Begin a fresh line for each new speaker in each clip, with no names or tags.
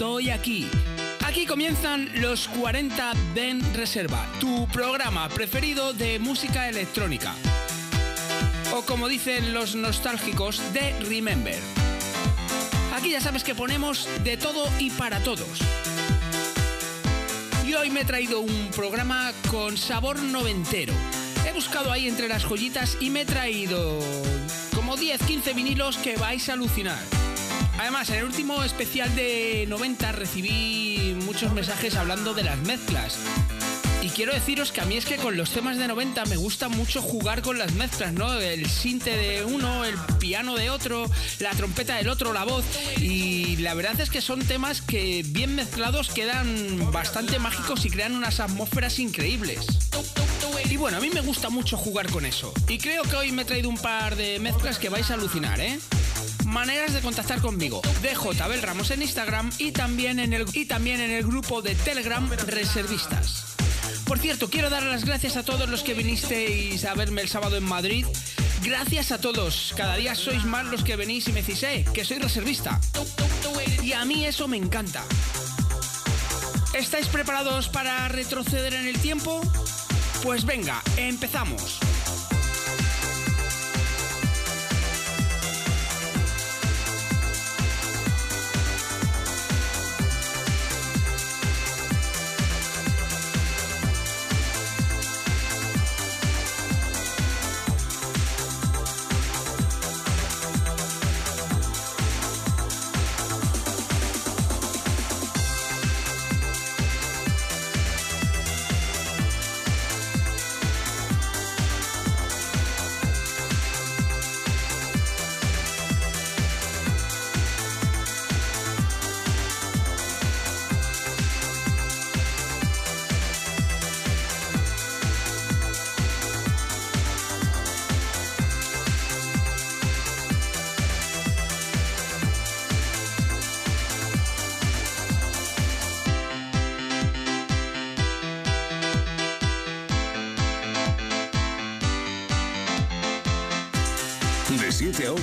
Estoy aquí. Aquí comienzan los 40 Den Reserva, tu programa preferido de música electrónica. O como dicen los nostálgicos, de Remember. Aquí ya sabes que ponemos de todo y para todos. Y hoy me he traído un programa con sabor noventero. He buscado ahí entre las joyitas y me he traído como 10, 15 vinilos que vais a alucinar. Además, en el último especial de 90 recibí muchos mensajes hablando de las mezclas. Y quiero deciros que a mí es que con los temas de 90 me gusta mucho jugar con las mezclas, ¿no? El sinte de uno, el piano de otro, la trompeta del otro, la voz. Y la verdad es que son temas que bien mezclados quedan bastante mágicos y crean unas atmósferas increíbles. Y bueno, a mí me gusta mucho jugar con eso. Y creo que hoy me he traído un par de mezclas que vais a alucinar, ¿eh? Maneras de contactar conmigo. DJ Abel Ramos en Instagram y también en el, y también en el grupo de Telegram Reservistas. Por cierto, quiero dar las gracias a todos los que vinisteis a verme el sábado en Madrid. Gracias a todos. Cada día sois más los que venís y me decís, eh, que soy reservista. Y a mí eso me encanta. ¿Estáis preparados para retroceder en el tiempo? Pues venga, empezamos.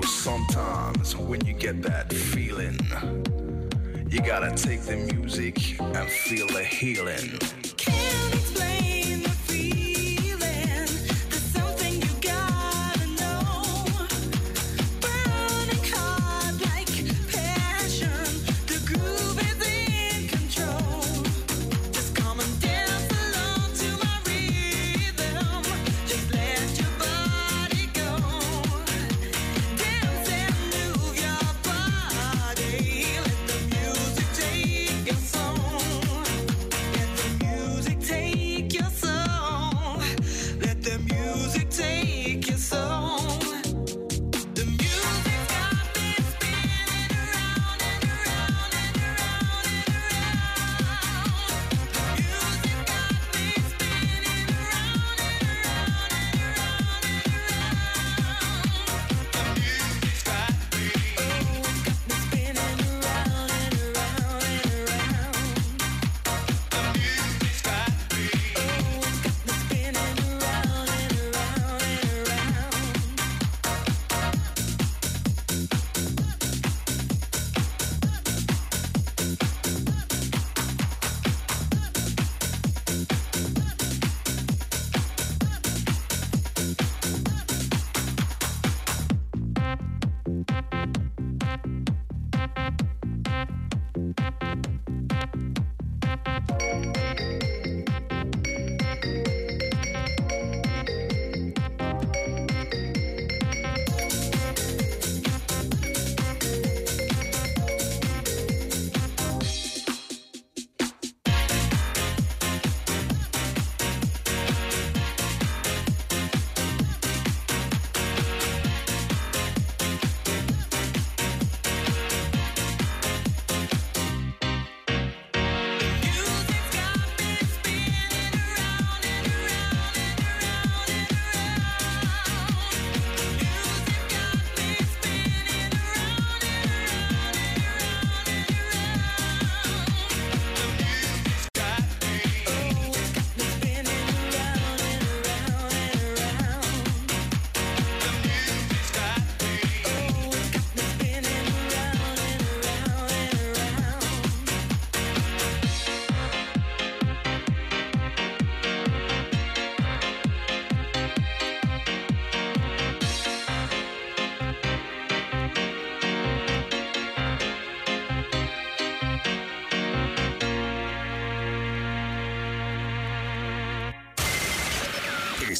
know,
sometimes when you get that feeling, you gotta take the music and feel the healing.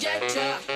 trajectory.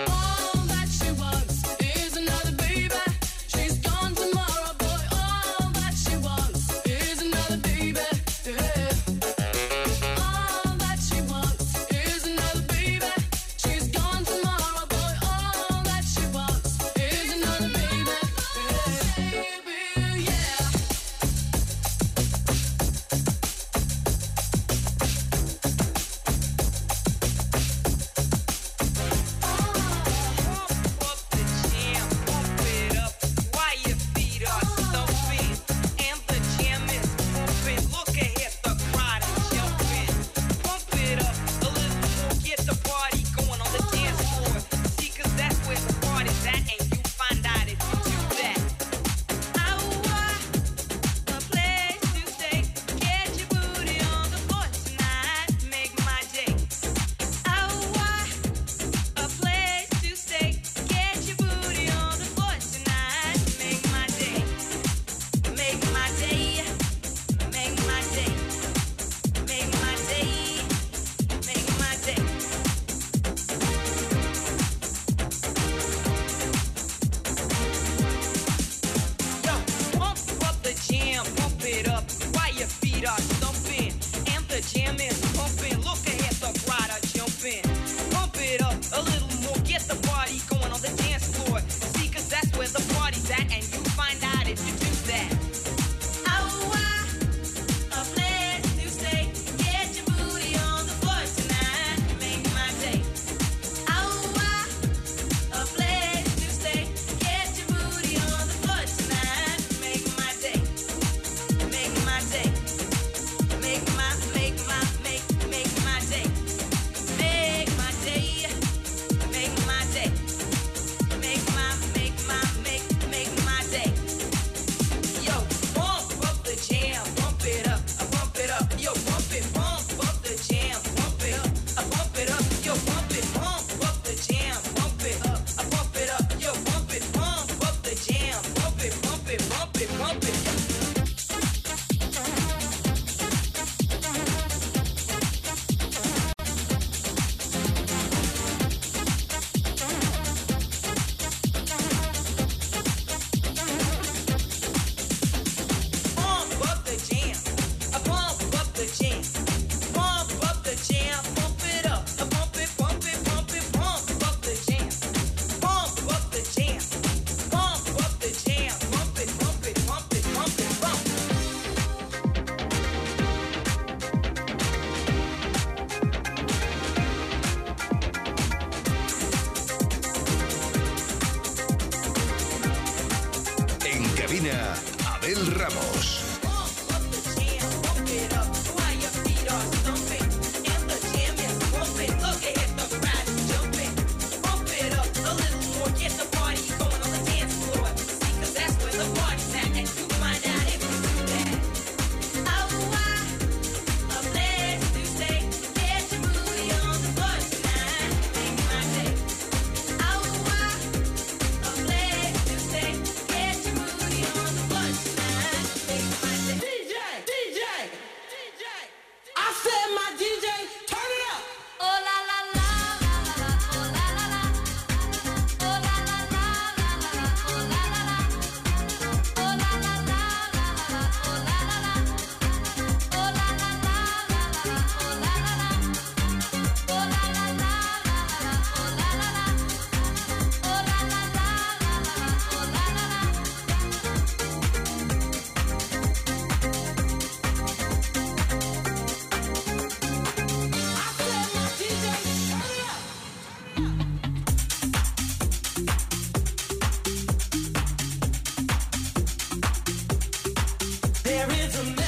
There is a
man.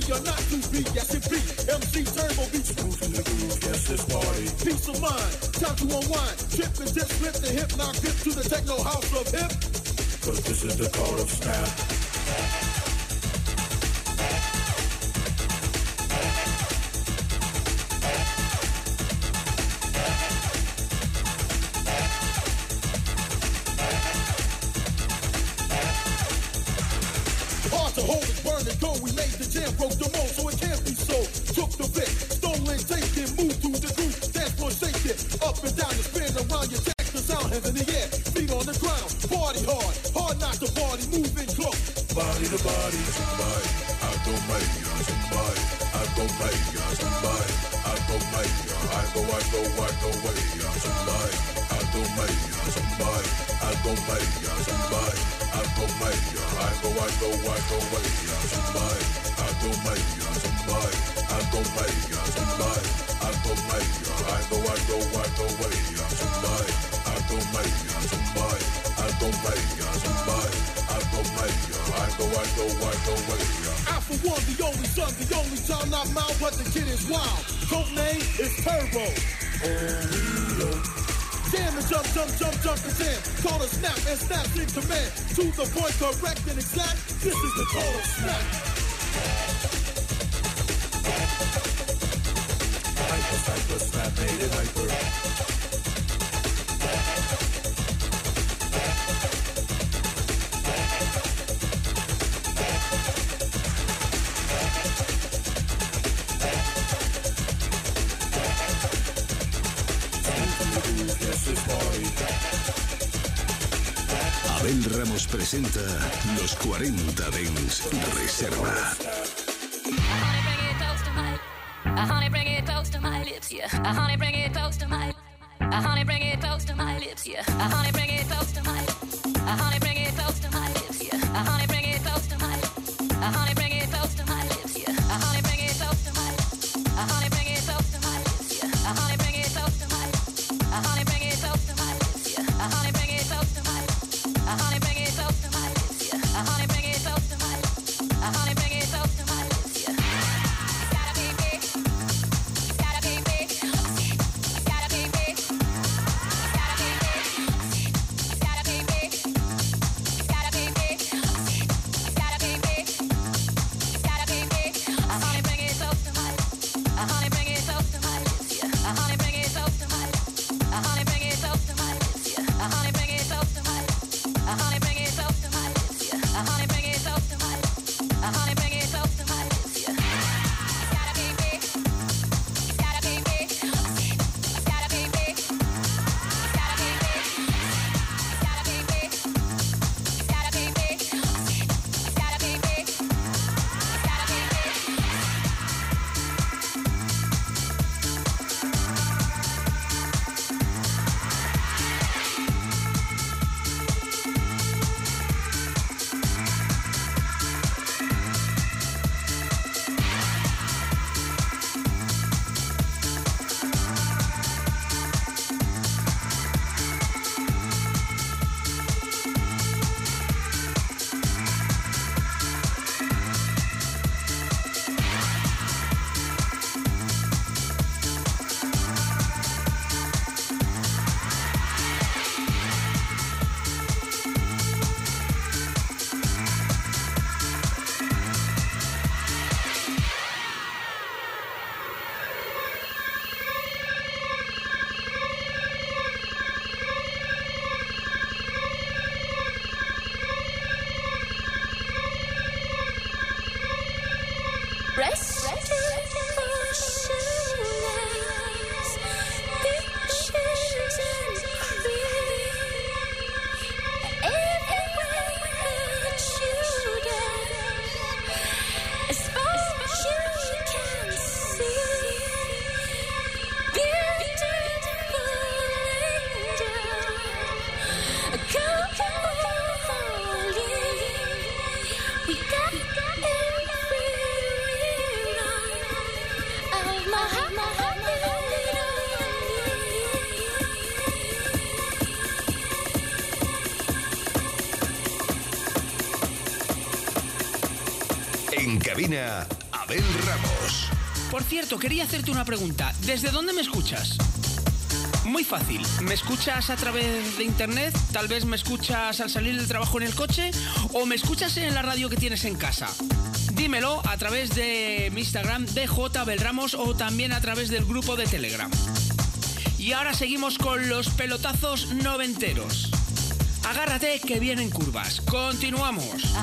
Be or not to be, yes it be. MC Turbo beats
Move to the groove, yes, this party.
peace of mind. Time to unwind. Chip and dip, flip the hip, now grip to the techno house of hip.
Cause this is the call of snap.
Somebody, somebody. I go mighty on somebody. I go mighty on somebody. I go mighty on. I go, I go, I go away. somebody. I go mighty on somebody. I go mighty on somebody. I go mighty on. I go, I go,
I go away. somebody. I go mighty on somebody. I go mighty on somebody. I go mighty on. I go, I go, I go away. somebody. I go mighty on somebody. I go mighty on somebody algo, algo, algo maya.
I for one, the only son, the only time not mine, but the kid is wild. Code name is Turbo. And jump, jump, jump, jump jam. A snap and snap. To the point, correct and exact. This is the of snap.
Hyper, hyper, snap, made it hyper.
Abel Ramos presenta los 40 Dens Reserva.
Uh, honey, bring it close to my lips, yeah. Uh, honey, bring it close to my. Uh, honey, bring it close to my lips, yeah. Uh, honey, bring it close to my. Uh, honey, bring it close to my
cierto, quería hacerte una pregunta. ¿Desde dónde me escuchas? Muy fácil. ¿Me escuchas a través de internet? ¿Tal vez me escuchas al salir del trabajo en el coche? ¿O me escuchas en la radio que tienes en casa? Dímelo a través de mi Instagram DJ Belramos o también a través del grupo de Telegram. Y ahora seguimos con los pelotazos noventeros. Agárrate que vienen curvas. Continuamos.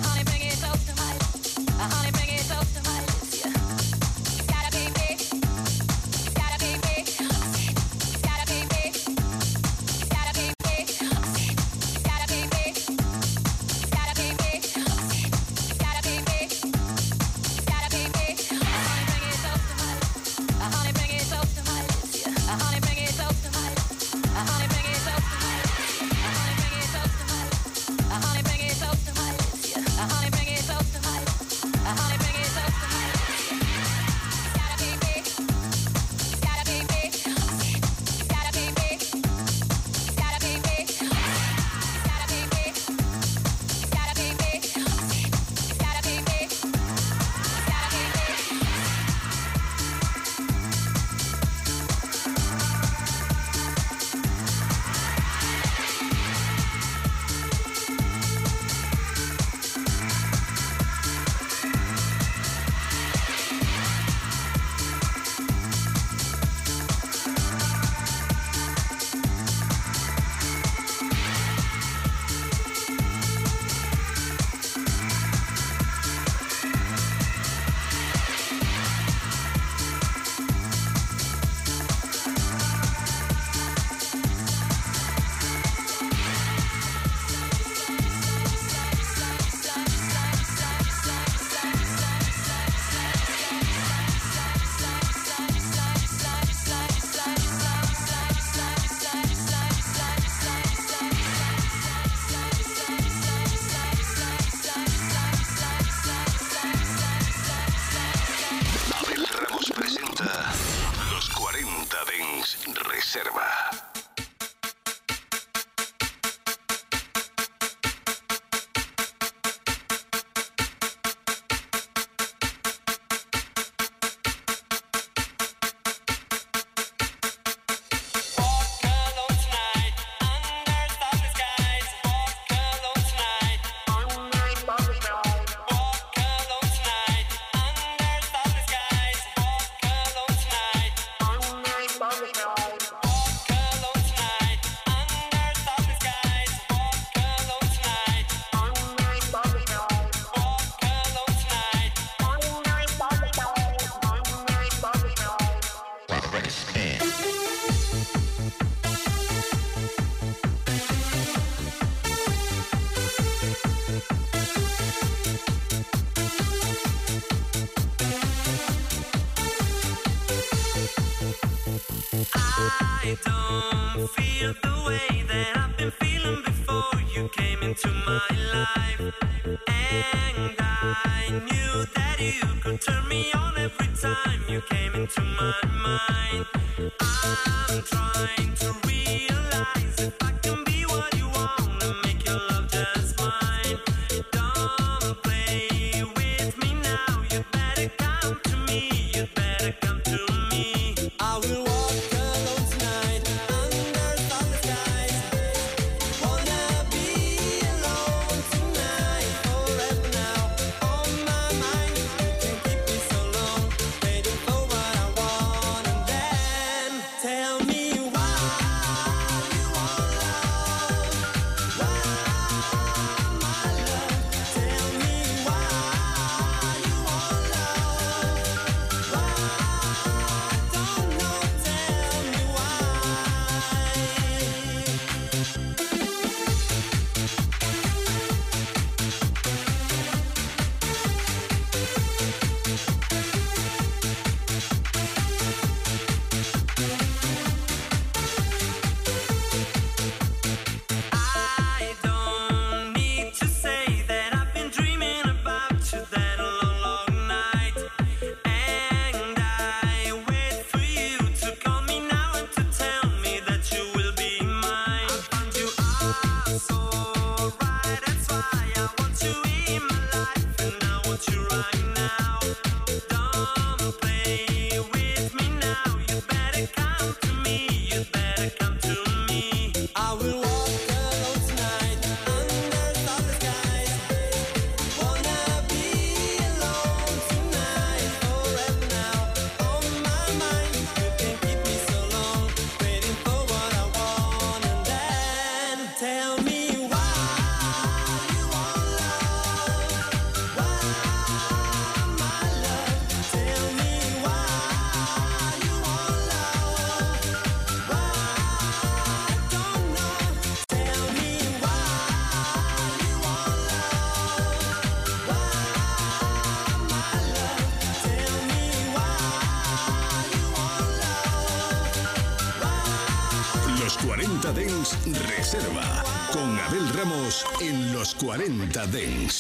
40
DEN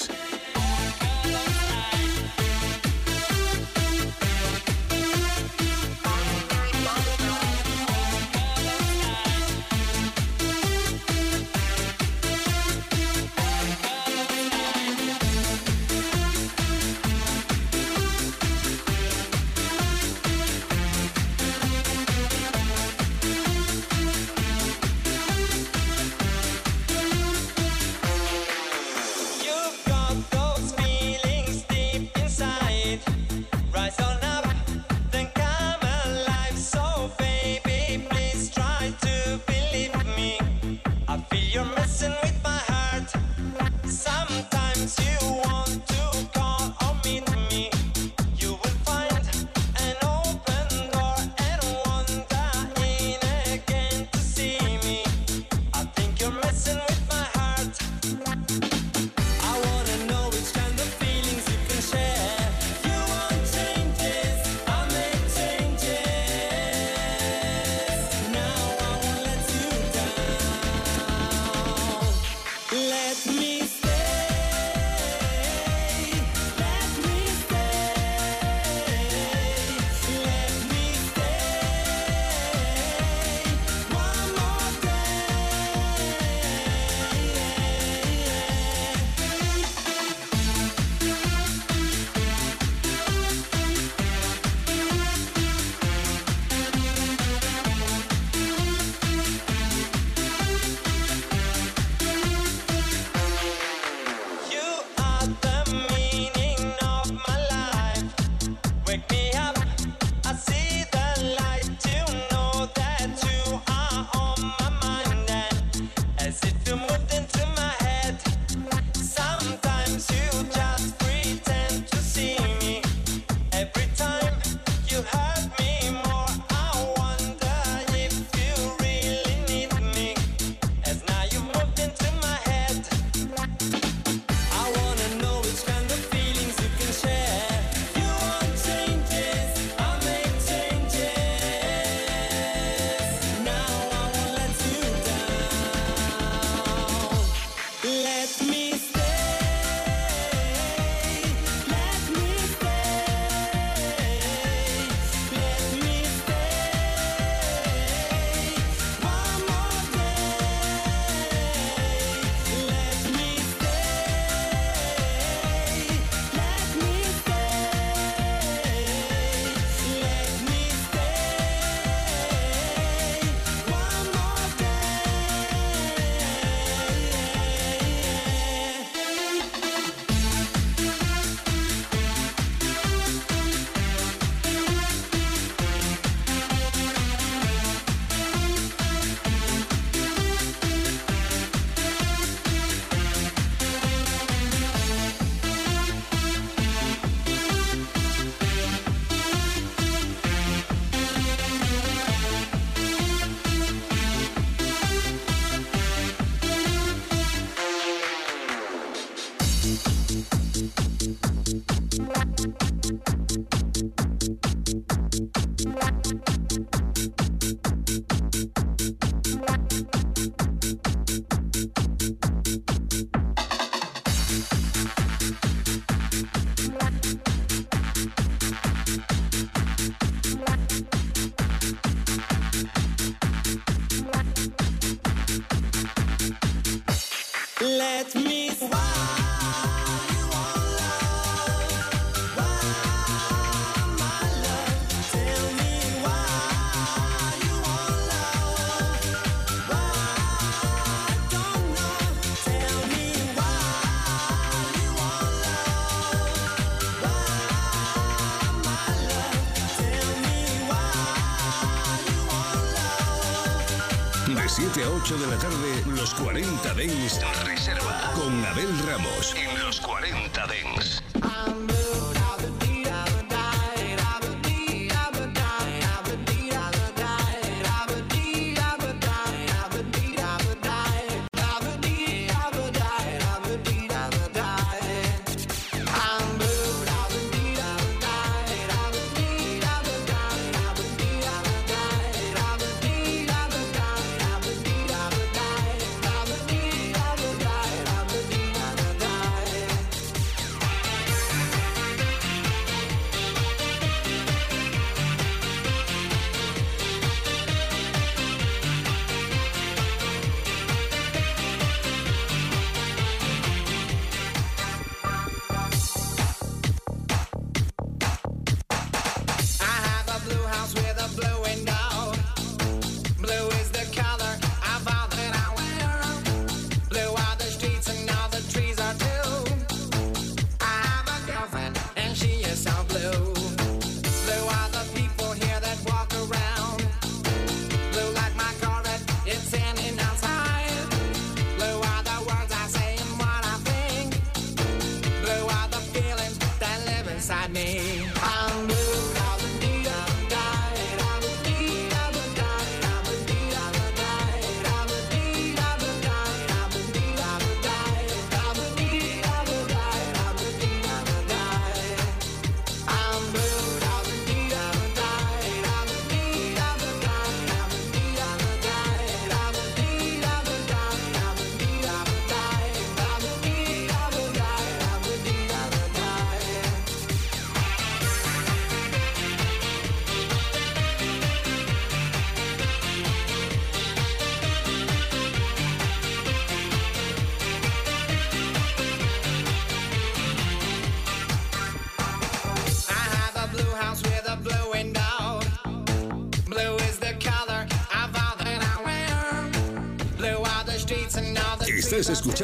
7 a 8 de la tarde, los 40 Dens Reserva. Con Abel Ramos. En los 40 Dens.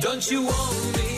Don't you want me?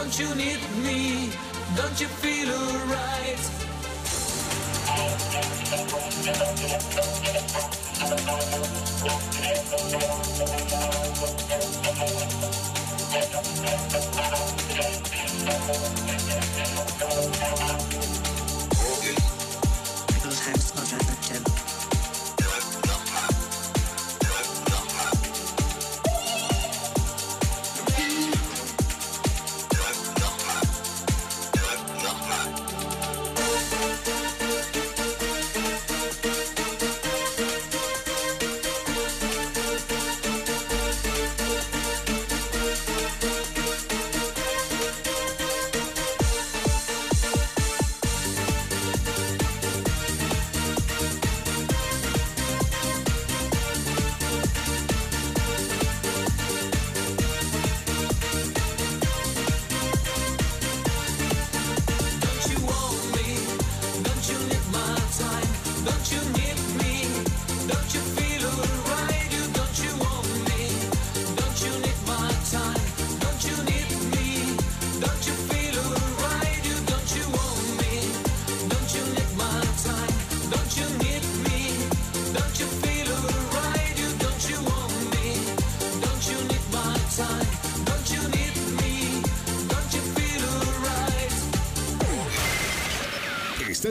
Don't you need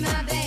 my baby.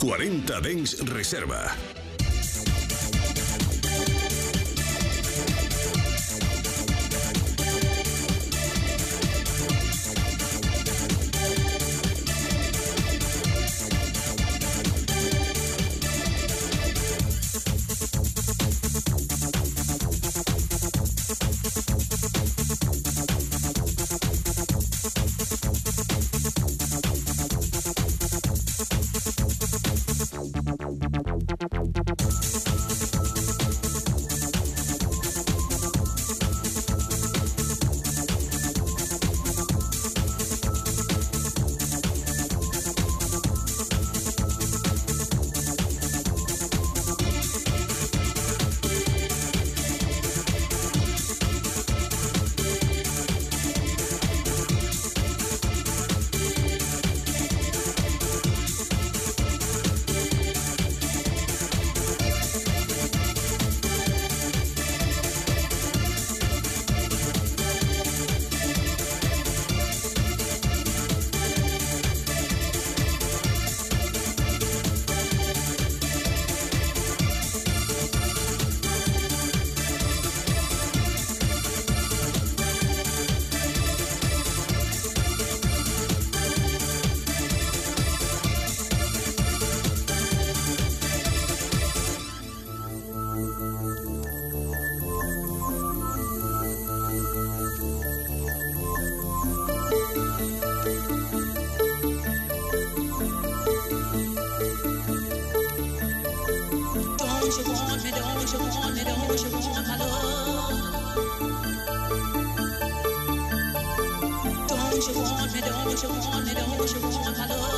40 Dens Reserva.
Don't you want me, Don't you want me, Don't you want my love. Don't you want me, Don't you want me, Don't you want my love.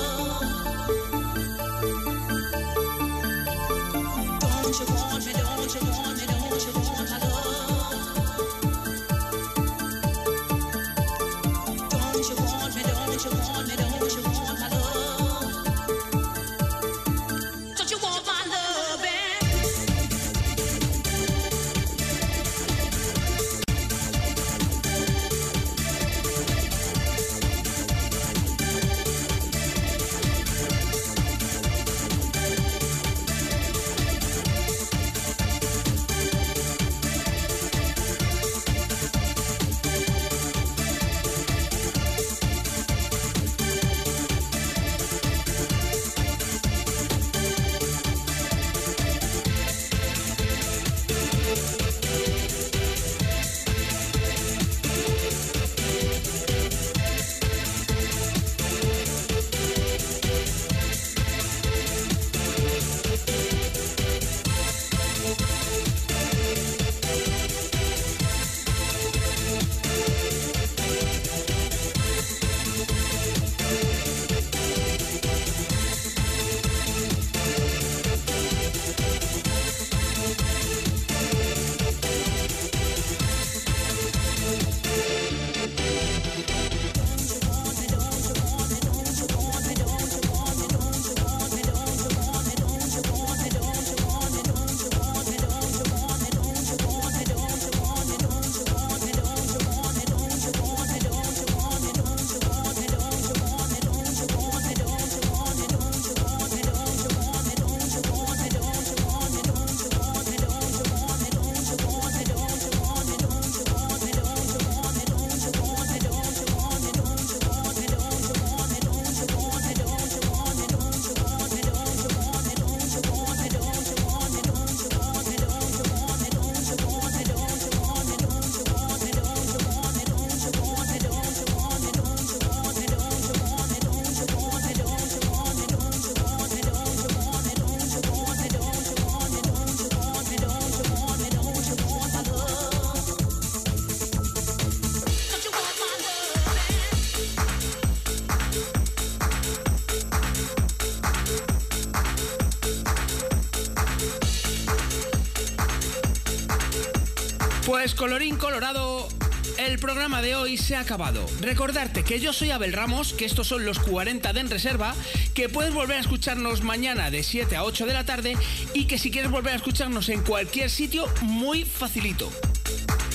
Pues colorín colorado, el programa de hoy se ha acabado. Recordarte que yo soy Abel Ramos, que estos son los 40 de En Reserva, que puedes volver a escucharnos mañana de 7 a 8 de la tarde y que si quieres volver a escucharnos en cualquier sitio, muy facilito.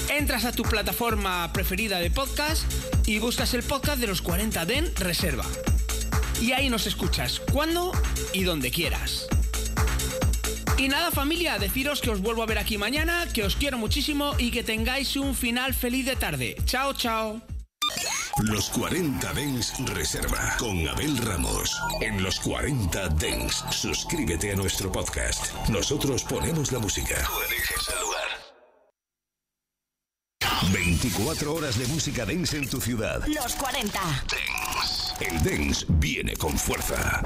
Entras a tu plataforma preferida de podcast y buscas el podcast de los 40 de En Reserva. Y ahí nos escuchas cuando y donde quieras. Y nada familia, deciros que os vuelvo a ver aquí mañana, que os quiero muchísimo y que tengáis un final feliz de tarde. Chao, chao.
Los 40 Dens Reserva con Abel Ramos. En los 40 Dens, suscríbete a nuestro podcast. Nosotros ponemos la música. Tú eliges el lugar. 24 horas de música dance en tu ciudad.
Los 40.
El dance viene con fuerza.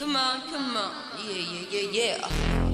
Come on, come on. Yeah, yeah, yeah, yeah.